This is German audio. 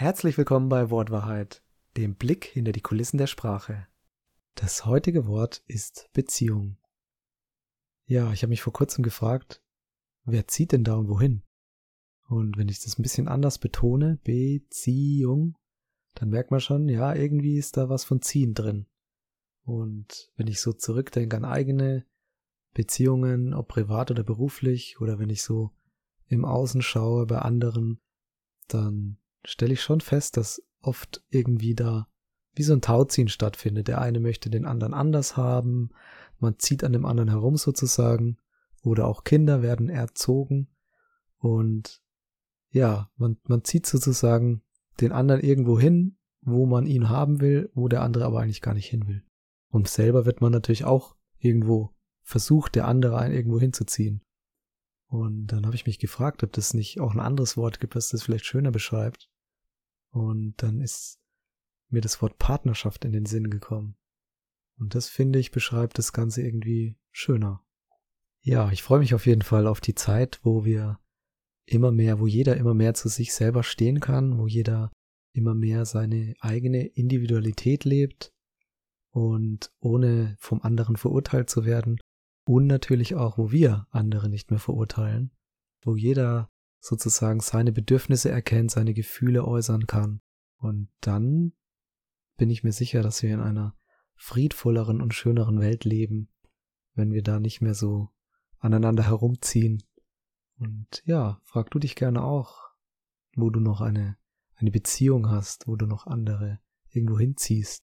Herzlich willkommen bei Wortwahrheit, dem Blick hinter die Kulissen der Sprache. Das heutige Wort ist Beziehung. Ja, ich habe mich vor kurzem gefragt, wer zieht denn da und wohin? Und wenn ich das ein bisschen anders betone, Beziehung, dann merkt man schon, ja, irgendwie ist da was von ziehen drin. Und wenn ich so zurückdenke an eigene Beziehungen, ob privat oder beruflich, oder wenn ich so im Außen schaue bei anderen, dann stelle ich schon fest, dass oft irgendwie da wie so ein Tauziehen stattfindet. Der eine möchte den anderen anders haben, man zieht an dem anderen herum sozusagen, oder auch Kinder werden erzogen und ja, man, man zieht sozusagen den anderen irgendwo hin, wo man ihn haben will, wo der andere aber eigentlich gar nicht hin will. Und selber wird man natürlich auch irgendwo versucht, der andere einen irgendwo hinzuziehen. Und dann habe ich mich gefragt, ob das nicht auch ein anderes Wort gibt, was das vielleicht schöner beschreibt. Und dann ist mir das Wort Partnerschaft in den Sinn gekommen. Und das finde ich beschreibt das Ganze irgendwie schöner. Ja, ich freue mich auf jeden Fall auf die Zeit, wo wir immer mehr, wo jeder immer mehr zu sich selber stehen kann, wo jeder immer mehr seine eigene Individualität lebt und ohne vom anderen verurteilt zu werden und natürlich auch, wo wir andere nicht mehr verurteilen, wo jeder sozusagen seine Bedürfnisse erkennt, seine Gefühle äußern kann. Und dann bin ich mir sicher, dass wir in einer friedvolleren und schöneren Welt leben, wenn wir da nicht mehr so aneinander herumziehen. Und ja, frag du dich gerne auch, wo du noch eine, eine Beziehung hast, wo du noch andere irgendwo hinziehst.